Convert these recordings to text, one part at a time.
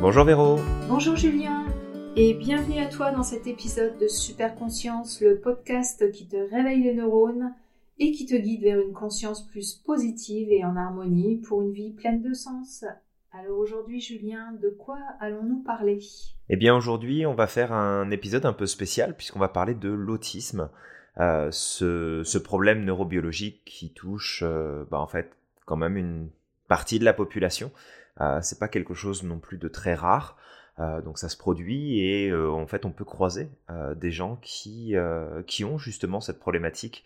Bonjour Véro. Bonjour Julien. Et bienvenue à toi dans cet épisode de Super Conscience, le podcast qui te réveille les neurones et qui te guide vers une conscience plus positive et en harmonie pour une vie pleine de sens. Alors aujourd'hui Julien, de quoi allons-nous parler? Eh bien aujourd'hui on va faire un épisode un peu spécial puisqu'on va parler de l'autisme, euh, ce, problème neurobiologique qui touche euh, bah, en fait quand même une partie de la population. Euh, c'est pas quelque chose non plus de très rare. Euh, donc ça se produit et euh, en fait on peut croiser des gens qui, qui ont justement cette problématique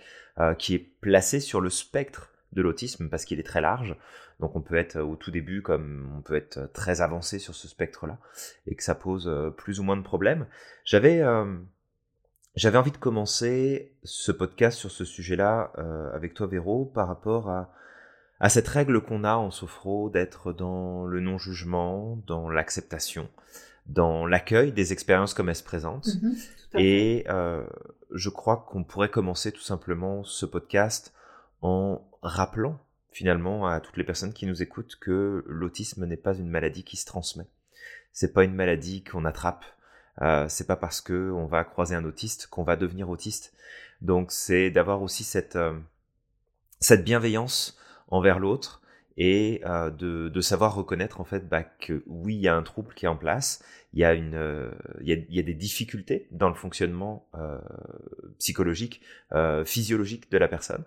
qui est placée sur le spectre de l'autisme parce qu'il est très large. Donc on peut être au tout début comme on peut être très avancé sur ce spectre-là et que ça pose plus ou moins de problèmes. J'avais j'avais envie de commencer ce podcast sur ce sujet-là avec toi Véro par rapport à à cette règle qu'on a en sophro d'être dans le non-jugement, dans l'acceptation, dans l'accueil des expériences comme elles se présentent. Mhm, et euh, je crois qu'on pourrait commencer tout simplement ce podcast en rappelant finalement à toutes les personnes qui nous écoutent que l'autisme n'est pas une maladie qui se transmet. C'est pas une maladie qu'on attrape. Euh, c'est pas parce que on va croiser un autiste qu'on va devenir autiste. Donc c'est d'avoir aussi cette euh, cette bienveillance envers l'autre et euh, de, savoir reconnaître en fait bah, que oui, il y a un trouble qui est en place, il y a euh, des difficultés dans le fonctionnement euh, psychologique, physiologique de la personne,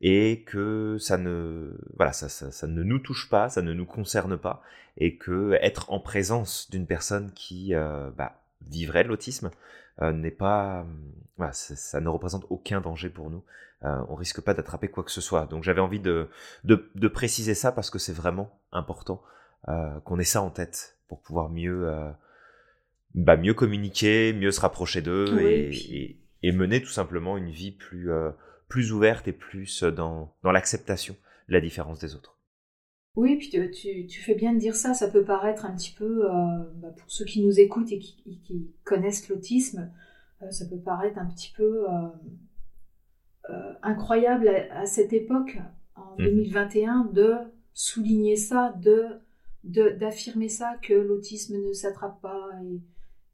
et que ça ne, voilà, ça, ne nous touche pas, ça ne nous concerne pas, et que être en présence d'une personne qui bah, vivrait l'autisme n'est pas, ça ne représente aucun danger pour nous. Euh, on risque pas d'attraper quoi que ce soit. Donc j'avais envie de, de, préciser ça parce que c'est vraiment important euh, qu'on ait ça en tête pour pouvoir mieux, euh, bah, mieux communiquer, mieux se rapprocher d'eux et, et, mener tout simplement une vie plus, plus ouverte et plus dans, dans l'acceptation de la différence des autres. Oui, puis tu, tu, fais bien de dire ça, ça peut paraître un petit peu, bah, pour ceux qui nous écoutent et qui, qui connaissent l'autisme, ça peut paraître un petit peu euh, incroyable à, cette époque, en 2021, mhm. de souligner ça, de d'affirmer ça, que l'autisme ne s'attrape pas, et,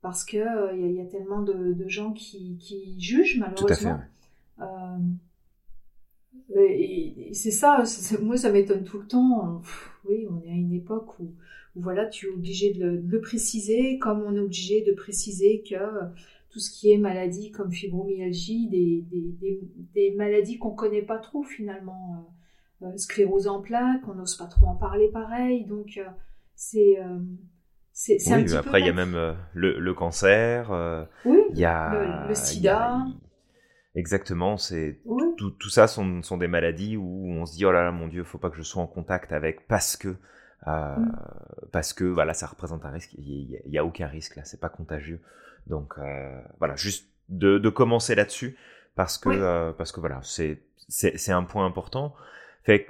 parce que euh, il y, a tellement de, gens qui, qui, jugent malheureusement. Euh, et, c'est ça, moi ça m'étonne tout le temps. oui, on est à une époque où, voilà, tu es obligé de le, de le, préciser, comme on est obligé de préciser que tout ce qui est maladie comme fibromyalgie, des, des, des, maladies qu'on connaît pas trop finalement, euh, euh, sclérose en plaques, on n'ose pas trop en parler pareil, donc euh, c'est c'est oui, un petit après il y a même le, le, cancer, oui, il y a le, sida. Exactement, c'est tout, tout, ça sont, sont, des maladies où on se dit oh là là mon dieu, faut pas que je sois en contact avec parce que mm. parce que voilà ça représente un risque. Il y, a aucun risque là, c'est pas contagieux. Donc euh, voilà, juste de, de commencer là-dessus parce que euh, parce que voilà, c'est c'est un point important. Fait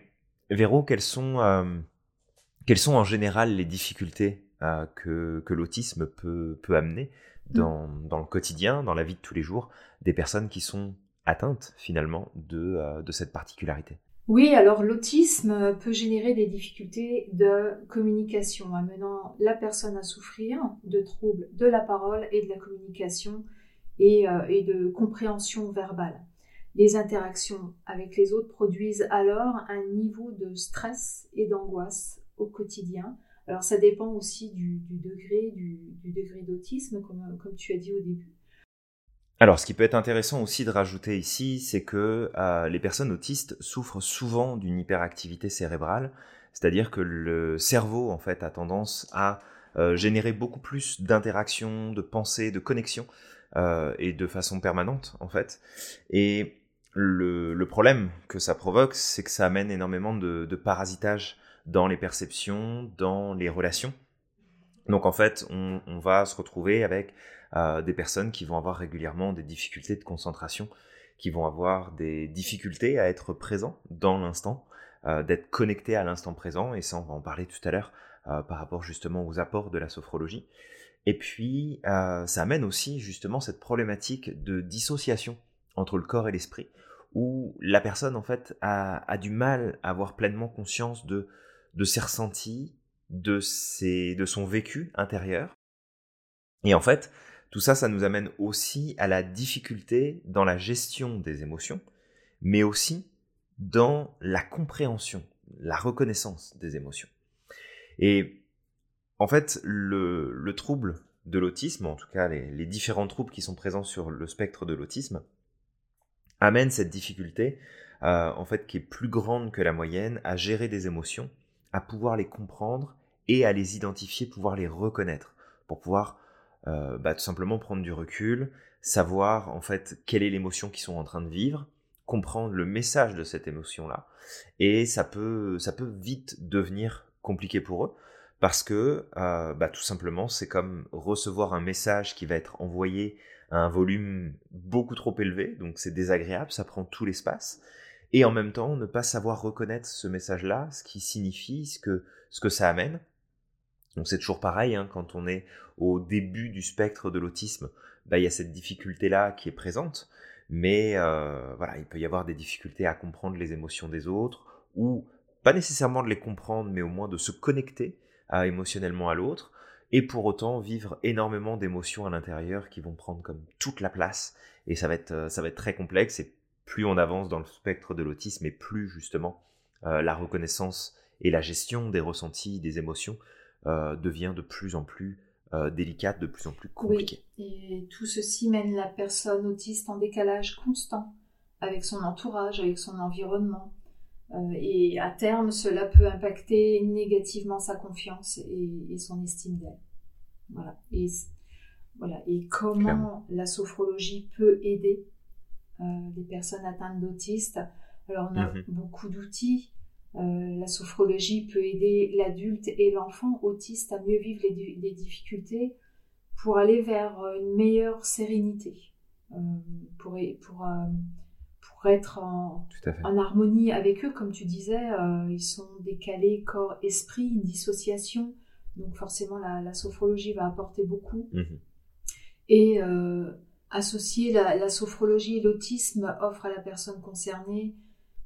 Véro, quelles sont euh, quelles sont en général les difficultés que que l'autisme peut peut amener mmh. dans dans le quotidien, dans la vie de tous les jours des personnes qui sont atteintes finalement de de cette particularité? Oui, alors l'autisme peut générer des difficultés de communication, amenant la personne à souffrir de troubles de la parole et de la communication et, euh, de compréhension verbale. Les interactions avec les autres produisent alors un niveau de stress et d'angoisse au quotidien. Alors ça dépend aussi du, degré du, degré d'autisme, comme tu as dit au début. Alors, ce qui peut être intéressant aussi de rajouter ici, c'est que euh, les personnes autistes souffrent souvent d'une hyperactivité cérébrale, c'est-à-dire que le cerveau, en fait, a tendance à euh, générer beaucoup plus d'interactions, de pensées, de connexions, euh, et de façon permanente, en fait. Et le, problème que ça provoque, c'est que ça amène énormément de, parasitage dans les perceptions, dans les relations. Donc, en fait, on va se retrouver avec des personnes qui vont avoir régulièrement des difficultés de concentration, qui vont avoir des difficultés à être présents dans l'instant, euh, d'être connectés à l'instant présent, et ça on va en parler tout à l'heure euh, par rapport justement aux apports de la sophrologie. Et puis euh, ça amène aussi justement cette problématique de dissociation entre le corps et l'esprit, où la personne en fait a, a, du mal à avoir pleinement conscience de, de ses ressentis, de, ses, de son vécu intérieur. Et en fait, tout ça, ça nous amène aussi à la difficulté dans la gestion des émotions, mais aussi dans la compréhension, la reconnaissance des émotions. Et en fait, le, le trouble de l'autisme, en tout cas les, les, différents troubles qui sont présents sur le spectre de l'autisme, amènent cette difficulté, euh, en fait, qui est plus grande que la moyenne, à gérer des émotions, à pouvoir les comprendre et à les identifier, pouvoir les reconnaître, pour pouvoir euh, bah, tout simplement prendre du recul, savoir en fait quelle est l'émotion qu'ils sont en train de vivre, comprendre le message de cette émotion-là, et ça peut, ça peut vite devenir compliqué pour eux parce que euh, bah, tout simplement c'est comme recevoir un message qui va être envoyé à un volume beaucoup trop élevé, donc c'est désagréable, ça prend tout l'espace, et en même temps ne pas savoir reconnaître ce message-là, ce qui signifie, ce que, ce que ça amène. Donc c'est toujours pareil, hein, quand on est au début du spectre de l'autisme, bah, il y a cette difficulté-là qui est présente, mais euh, voilà, il peut y avoir des difficultés à comprendre les émotions des autres, ou pas nécessairement de les comprendre, mais au moins de se connecter à, émotionnellement à l'autre, et pour autant vivre énormément d'émotions à l'intérieur qui vont prendre comme toute la place, et ça va être, euh, très complexe, et plus on avance dans le spectre de l'autisme, et plus justement euh, la reconnaissance et la gestion des ressentis, des émotions euh, devient de plus en plus euh, délicate, de plus en plus compliquée. Oui, et tout ceci mène la personne autiste en décalage constant avec son entourage, avec son environnement. Euh, et à terme, cela peut impacter négativement sa confiance et, son estime d'elle. Voilà. Et, voilà. et comment la sophrologie peut aider euh, les personnes atteintes d'autistes? Alors, on a mhm. beaucoup d'outils. Euh, la sophrologie peut aider l'adulte et l'enfant autiste à mieux vivre les, difficultés pour aller vers une meilleure sérénité, pour, pour pour être en, en, harmonie avec eux, comme tu disais, euh, ils sont décalés corps-esprit, une dissociation. Donc forcément, la, sophrologie va apporter beaucoup. Mhm. Et euh, associer la, sophrologie et l'autisme offre à la personne concernée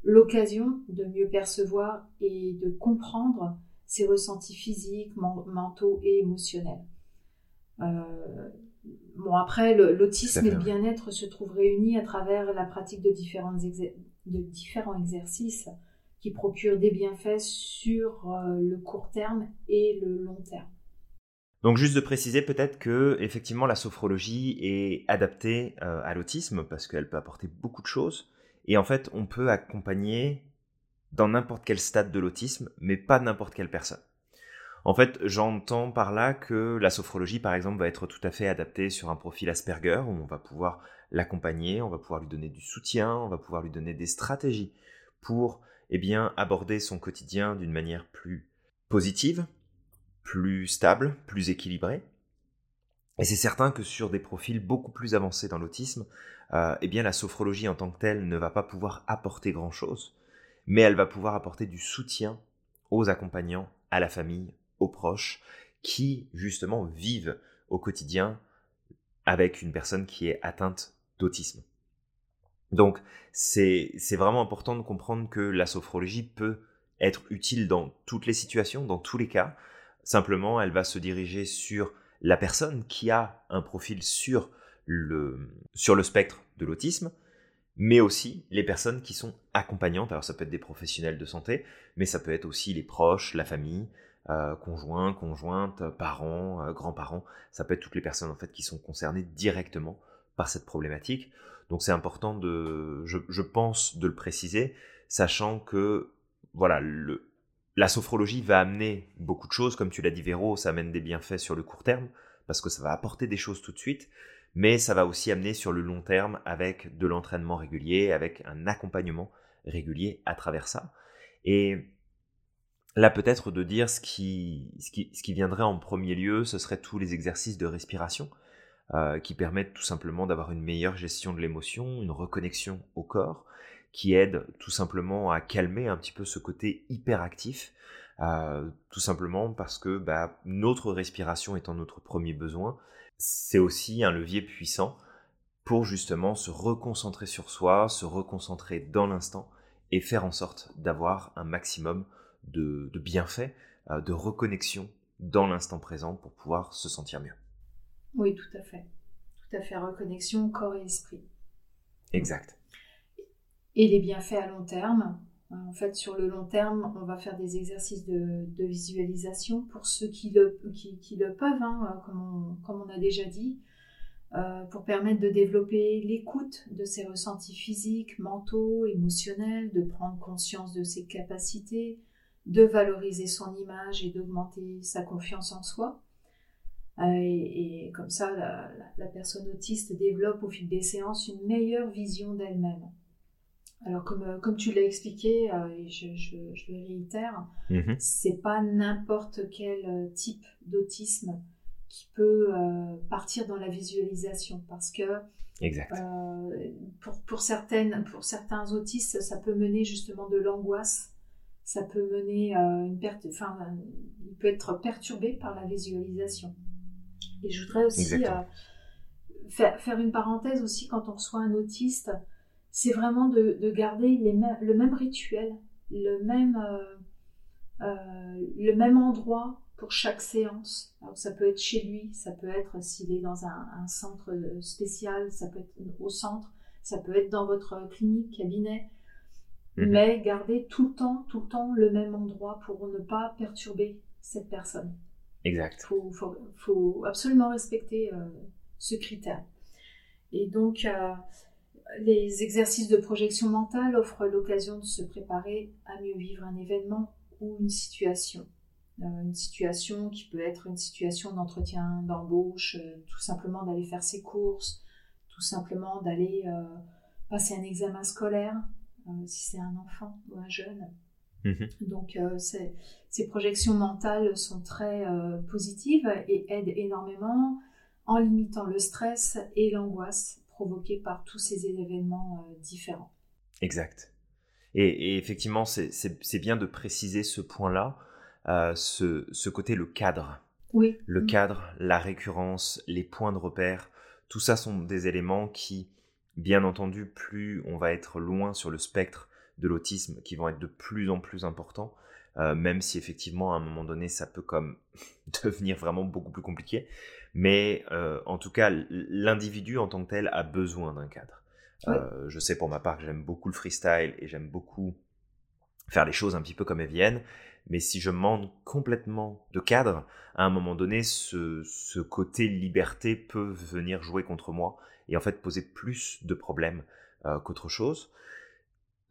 l'occasion de mieux percevoir et de comprendre ses ressentis physiques, mentaux et émotionnels. Euh, Bon, après, l'autisme et le bien-être se trouvent réunis à travers la pratique de, de différents exercices qui procurent des bienfaits sur euh, le court terme et le long terme. Donc juste de préciser peut-être que effectivement la sophrologie est adaptée euh, à l'autisme parce qu'elle peut apporter beaucoup de choses et en fait on peut accompagner dans n'importe quel stade de l'autisme mais pas n'importe quelle personne. En fait, j'entends par là que la sophrologie, par exemple, va être tout à fait adaptée sur un profil Asperger, où on va pouvoir l'accompagner, on va pouvoir lui donner du soutien, on va pouvoir lui donner des stratégies pour eh bien, aborder son quotidien d'une manière plus positive, plus stable, plus équilibrée. Et c'est certain que sur des profils beaucoup plus avancés dans l'autisme, euh, eh bien, la sophrologie en tant que telle ne va pas pouvoir apporter grand-chose, mais elle va pouvoir apporter du soutien aux accompagnants, à la famille, proches qui justement vivent au quotidien avec une personne qui est atteinte d'autisme. Donc c'est vraiment important de comprendre que la sophrologie peut être utile dans toutes les situations, dans tous les cas. Simplement, elle va se diriger sur la personne qui a un profil sur le, sur le spectre de l'autisme, mais aussi les personnes qui sont accompagnantes. Alors ça peut être des professionnels de santé, mais ça peut être aussi les proches, la famille, euh, conjoints, conjointes, parents, euh, grands-parents. Ça peut être toutes les personnes en fait qui sont concernées directement par cette problématique. Donc c'est important de, je, pense, de le préciser, sachant que voilà, le, la sophrologie va amener beaucoup de choses, comme tu l'as dit Véro, ça amène des bienfaits sur le court terme, parce que ça va apporter des choses tout de suite, mais ça va aussi amener sur le long terme avec de l'entraînement régulier, avec un accompagnement régulier à travers ça. Et Là, peut-être de dire ce qui, viendrait en premier lieu, ce serait tous les exercices de respiration euh, qui permettent tout simplement d'avoir une meilleure gestion de l'émotion, une reconnexion au corps, qui aident tout simplement à calmer un petit peu ce côté hyperactif, euh, tout simplement parce que bah, notre respiration étant notre premier besoin, c'est aussi un levier puissant pour justement se reconcentrer sur soi, se reconcentrer dans l'instant et faire en sorte d'avoir un maximum de, bienfaits de reconnexion dans l'instant présent pour pouvoir se sentir mieux. Oui, tout à fait. Tout à fait. Reconnexion corps et esprit. Exact. Et les bienfaits à long terme. En fait, sur le long terme, on va faire des exercices de, visualisation pour ceux qui le, le peuvent, hein, comme, on, comme, on, a déjà dit, euh, pour permettre de développer l'écoute de ses ressentis physiques, mentaux, émotionnels, de prendre conscience de ses capacités, de valoriser son image et d'augmenter sa confiance en soi. Euh, et, comme ça, la, personne autiste développe au fil des séances une meilleure vision d'elle-même. Alors, comme, euh, comme tu l'as expliqué, euh, et je, je, je, le réitère, mhm. c'est pas n'importe quel type d'autisme qui peut partir dans la visualisation parce que exact. pour, pour, certaines, pour certains autistes, ça peut mener justement de l'angoisse ça peut mener une perte, enfin, il peut être perturbé par la visualisation. Et je voudrais aussi euh, faire, faire, une parenthèse aussi quand on reçoit un autiste, c'est vraiment de, de garder les le même rituel, le même, euh, euh, le même endroit pour chaque séance. Alors, ça peut être chez lui, ça peut être s'il est dans un, un, centre spécial, ça peut être au centre, ça peut être dans votre clinique, cabinet. Mhm. Mais garder tout le temps, tout le temps le même endroit pour ne pas perturber cette personne. Exact. Il faut, absolument respecter euh, ce critère. Et donc, euh, les exercices de projection mentale offrent l'occasion de se préparer à mieux vivre un événement ou une situation. Euh, une situation qui peut être une situation d'entretien, d'embauche, tout simplement d'aller faire ses courses, tout simplement d'aller passer un examen scolaire, si c'est un enfant ou un jeune. Mhm. Donc euh, ces projections mentales sont très euh, positives et aident énormément en limitant le stress et l'angoisse provoqués par tous ces événements euh, différents. Exact. Et, effectivement, c'est bien de préciser ce point-là, ce, ce, côté, le cadre. Oui. Le mm. cadre, la récurrence, les points de repère, tout ça sont des éléments qui, bien entendu, plus on va être loin sur le spectre de l'autisme qui vont être de plus en plus importants, euh, même si effectivement à un moment donné ça peut comme devenir vraiment beaucoup plus compliqué. Mais euh, en tout cas, l'individu en tant que tel a besoin d'un cadre. Euh, je sais pour ma part que j'aime beaucoup le freestyle et j'aime beaucoup faire les choses un petit peu comme elles viennent. Mais si je manque complètement de cadre, à un moment donné, ce, ce côté liberté peut venir jouer contre moi et en fait poser plus de problèmes qu'autre chose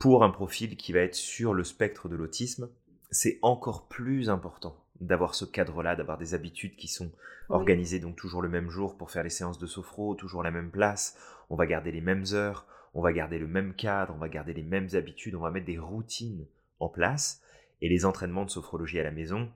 pour un profil qui va être sur le spectre de l'autisme, c'est encore plus important d'avoir ce cadre-là, d'avoir des habitudes qui sont organisées donc toujours le même jour pour faire les séances de sophro, toujours la même place, on va garder les mêmes heures, on va garder le même cadre, on va garder les mêmes habitudes, on va mettre des routines en place. Et les entraînements de sophrologie à la maison,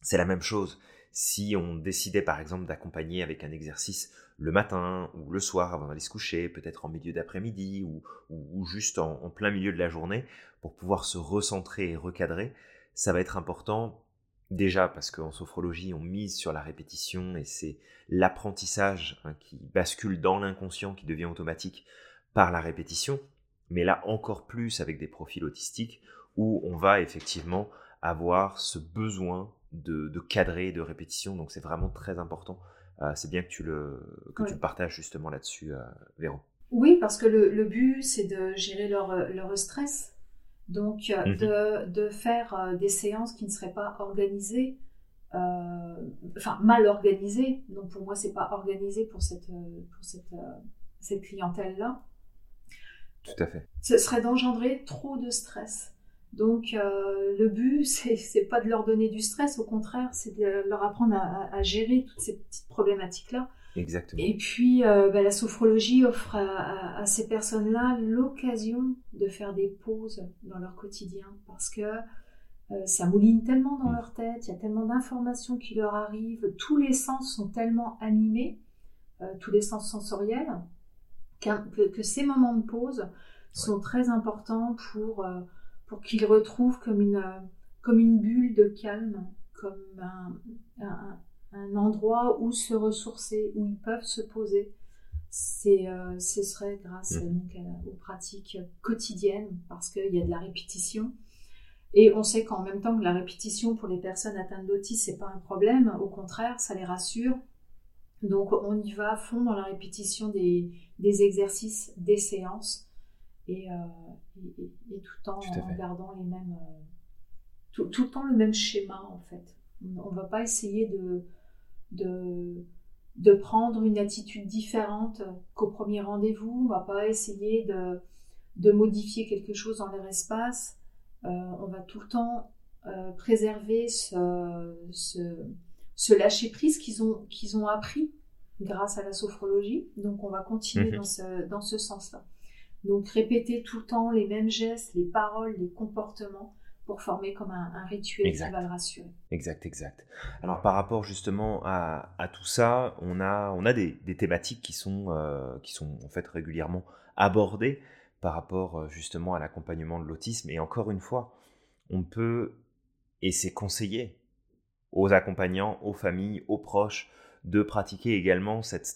c'est la même chose. Si on décidait par exemple d'accompagner avec un exercice le matin ou le soir avant d'aller se coucher, peut-être en milieu d'après-midi ou, juste en, plein milieu de la journée, pour pouvoir se recentrer et recadrer, ça va être important déjà parce qu'en sophrologie on mise sur la répétition et c'est l'apprentissage hein, qui bascule dans l'inconscient qui devient automatique par la répétition, mais là encore plus avec des profils autistiques où on va effectivement avoir ce besoin de, de cadrer, de répétition, donc c'est vraiment très important euh, c'est bien que tu le, que tu partages justement là-dessus, euh, Véro. Oui, parce que le, but, c'est de gérer leur, leur stress. Donc, euh, mhm. de, de, faire des séances qui ne seraient pas organisées, enfin mal organisées. Donc, pour moi, c'est pas organisé pour cette, pour cette, cette clientèle-là. Tout à fait. Ce serait d'engendrer trop de stress. Donc euh, le but, c'est pas de leur donner du stress, au contraire, c'est de leur apprendre à, gérer toutes ces petites problématiques-là. Exactement. Et puis euh, bah, la sophrologie offre à, ces personnes-là l'occasion de faire des pauses dans leur quotidien parce que euh, ça mouline tellement dans mm. leur tête, il y a tellement d'informations qui leur arrivent, tous les sens sont tellement animés, tous les sens sensoriels, que, que, ces moments de pause sont très importants pour pour qu'ils retrouvent comme une, comme une bulle de calme, comme un, un, endroit où se ressourcer, où ils peuvent se poser. C'est, euh, ce serait grâce mmh. donc, aux pratiques quotidiennes, parce qu'il y a de la répétition. Et on sait qu'en même temps que la répétition pour les personnes atteintes d'autisme, c'est pas un problème. Au contraire, ça les rassure. Donc on y va à fond dans la répétition des, exercices, des séances, et, tout le temps en gardant les mêmes, tout, le temps le même schéma en fait. On ne va pas essayer de, de, de, prendre une attitude différente qu'au premier rendez-vous. On ne va pas essayer de, de, modifier quelque chose dans leur espace. Euh, on va tout le temps euh, préserver ce, ce, lâcher-prise qu'ils ont, qu'ils ont appris grâce à la sophrologie. Donc on va continuer mhm. dans ce, dans ce sens-là. Donc répéter tout le temps les mêmes gestes, les paroles, les comportements pour former comme un, rituel qui va le rassurer. Exact, exact. Alors par rapport justement à, tout ça, on a, on a des, thématiques qui sont, euh, qui sont en fait régulièrement abordées par rapport euh, justement à l'accompagnement de l'autisme. Et encore une fois, on peut, et c'est conseillé aux accompagnants, aux familles, aux proches, de pratiquer également cette mmh.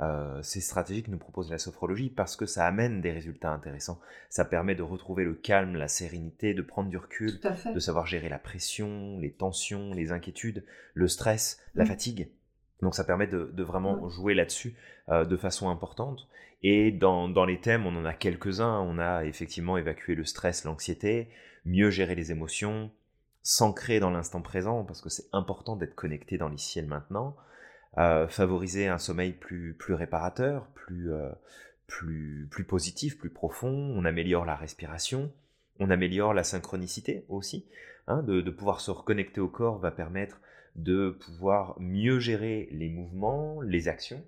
Euh, ces stratégies que nous propose la sophrologie parce que ça amène des résultats intéressants. Ça permet de retrouver le calme, la sérénité, de prendre du recul, de savoir gérer la pression, les tensions, les inquiétudes, le stress, la mm. fatigue. Donc ça permet de, vraiment jouer là-dessus euh, de façon importante. Et dans, dans, les thèmes, on en a quelques-uns. On a effectivement évacué le stress, l'anxiété, mieux gérer les émotions, s'ancrer dans l'instant présent, parce que c'est important d'être connecté dans l'ici et le maintenant favoriser un sommeil plus, réparateur, plus, euh, plus, positif, plus profond. On améliore la respiration, on améliore la synchronicité aussi. Hein, de, de, pouvoir se reconnecter au corps va permettre de pouvoir mieux gérer les mouvements, les actions.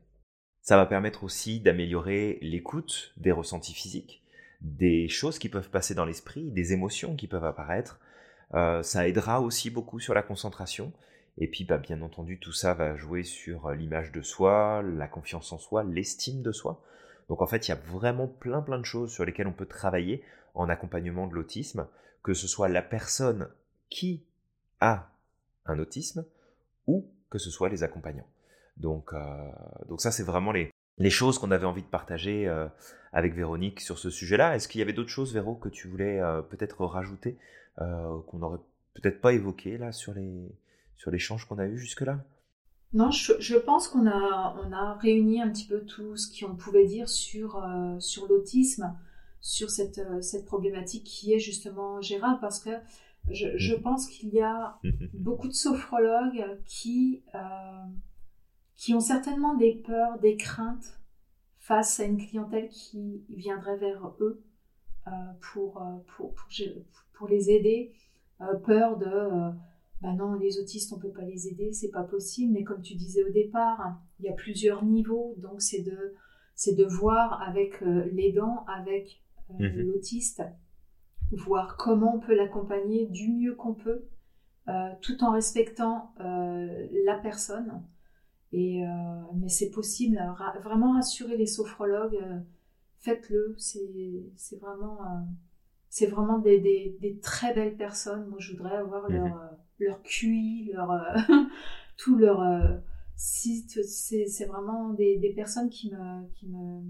Ça va permettre aussi d'améliorer l'écoute des ressentis physiques, des choses qui peuvent passer dans l'esprit, des émotions qui peuvent apparaître. Euh, ça aidera aussi beaucoup sur la concentration et puis, bah, bien entendu, tout ça va jouer sur euh, l'image de soi, la confiance en soi, l'estime de soi. Donc en fait, il y a vraiment plein plein de choses sur lesquelles on peut travailler en accompagnement de l'autisme, que ce soit la personne qui a un autisme ou que ce soit les accompagnants. Donc, euh, donc ça, c'est vraiment les, les choses qu'on avait envie de partager euh, avec Véronique sur ce sujet-là. Est-ce qu'il y avait d'autres choses, Véro, que tu voulais peut-être rajouter, qu'on n'aurait peut-être pas évoqué là sur les, sur l'échange qu'on a eu jusque-là? Non, je, pense qu'on a, on a réuni un petit peu tout ce qu'on pouvait dire sur, euh, sur l'autisme, sur cette, euh, cette problématique qui est justement gérable, parce que je, mhm. pense qu'il y a beaucoup de sophrologues qui, euh, qui ont certainement des peurs, des craintes face à une clientèle qui viendrait vers eux pour, pour, pour, pour, les aider, peur de bah non, les autistes, on peut pas les aider, c'est pas possible. Mais comme tu disais au départ, il y a plusieurs niveaux, donc c'est de, c'est de voir avec euh, l'aidant, avec euh, mhm. l'autiste, voir comment on peut l'accompagner du mieux qu'on peut, euh, tout en respectant la personne. Et, mais c'est possible, vraiment rassurer les sophrologues, faites-le, c'est vraiment, c'est vraiment des, des, des, très belles personnes. Moi, je voudrais avoir leur mhm leur QI, leur, euh, tout leur euh, site. C'est vraiment des, des, personnes qui me, qui me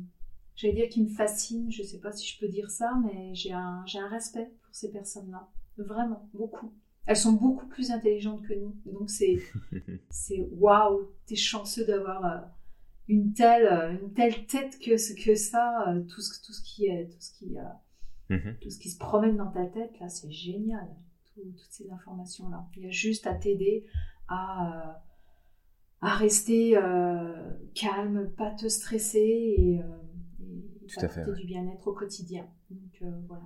j'allais dire qui me fascinent. Je sais pas si je peux dire ça, mais j'ai un, j'ai un respect pour ces personnes-là. Vraiment, beaucoup. Elles sont beaucoup plus intelligentes que nous. Donc c'est, c'est waouh, t'es chanceux d'avoir euh, une telle, une telle tête que, que ça, tout ce, tout ce qui est, tout ce qui, mm-hmm. tout ce qui se promène dans ta tête là, c'est génial toutes ces informations-là. Il y a juste à t'aider à, euh, à rester euh, calme, pas te stresser et, euh, et à du bien-être au quotidien. Donc voilà.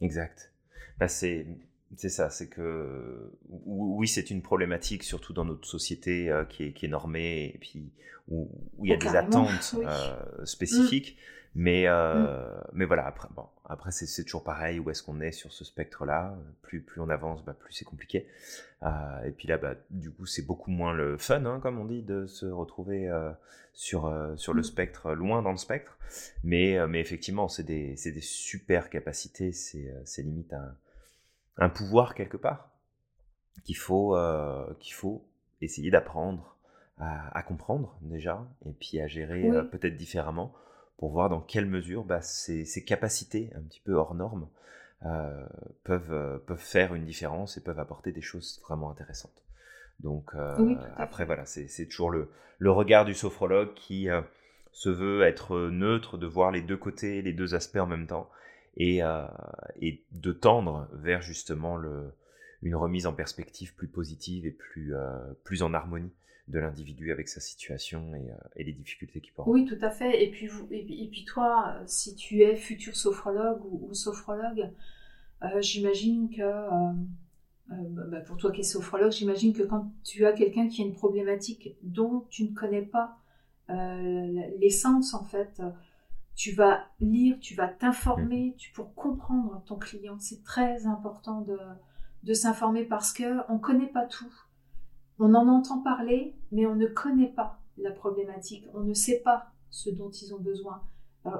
Exact. Bah, c'est c'est ça, c'est que oui, c'est une problématique, surtout dans notre société qui, est, qui, est, normée et puis où, où il y a oh, des attentes spécifiques. Mais, euh, mm. mais voilà, après, bon, après c'est toujours pareil, où est-ce qu'on est sur ce spectre-là? Plus, plus on avance, bah, plus c'est compliqué. Euh, et puis là, bah, du coup, c'est beaucoup moins le fun, hein, comme on dit, de se retrouver euh, sur, euh, sur le mm. spectre, loin dans le spectre. Mais, euh, mais effectivement, c'est des, des super capacités, c'est limite un, un pouvoir quelque part qu'il faut, qu'il faut essayer d'apprendre à, à, comprendre déjà, et puis à gérer peut-être différemment pour voir dans quelle mesure bah, ces, capacités un petit peu hors normes peuvent, peuvent faire une différence et peuvent apporter des choses vraiment intéressantes. Donc après, voilà, c'est toujours le, le, regard du sophrologue qui se veut être neutre, de voir les deux côtés, les deux aspects en même temps, et, et de tendre vers justement une remise en perspective plus positive et plus, plus en harmonie de l'individu avec sa situation et, et les difficultés qu'il avoir. Oui, tout à fait. Et puis, et, toi, si tu es futur sophrologue ou, sophrologue, j'imagine que euh, bah, bah, pour toi qui es sophrologue, j'imagine que quand tu as quelqu'un qui a une problématique dont tu ne connais pas euh, l'essence, en fait, tu vas lire, tu vas t'informer mmh. pour comprendre ton client. C'est très important de, de s'informer parce qu'on ne connaît pas tout. On en entend parler, mais on ne connaît pas la problématique. On ne sait pas ce dont ils ont besoin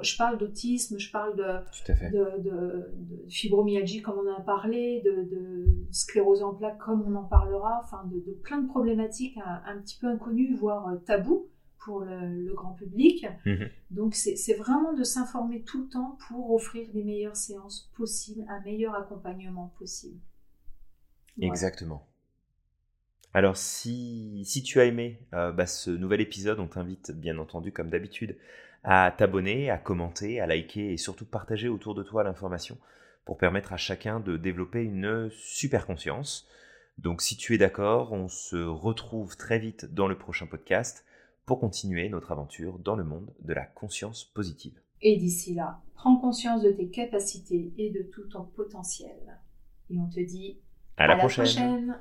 je parle d'autisme, je parle de, de, fibromyalgie comme on en a parlé, de, sclérose en plaques comme on en parlera, enfin de, plein de problématiques un, petit peu inconnues, voire euh, tabous pour le, grand public. Mhm. Donc c'est vraiment de s'informer tout le temps pour offrir les meilleures séances possibles, un meilleur accompagnement possible. Exactement. Alors si, si tu as aimé euh, bah, ce nouvel épisode, on t'invite bien entendu comme d'habitude à t'abonner, à commenter, à liker et surtout partager autour de toi l'information pour permettre à chacun de développer une super conscience. Donc si tu es d'accord, on se retrouve très vite dans le prochain podcast pour continuer notre aventure dans le monde de la conscience positive. Et d'ici là, prends conscience de tes capacités et de tout ton potentiel. Et on te dit à, la, prochaine.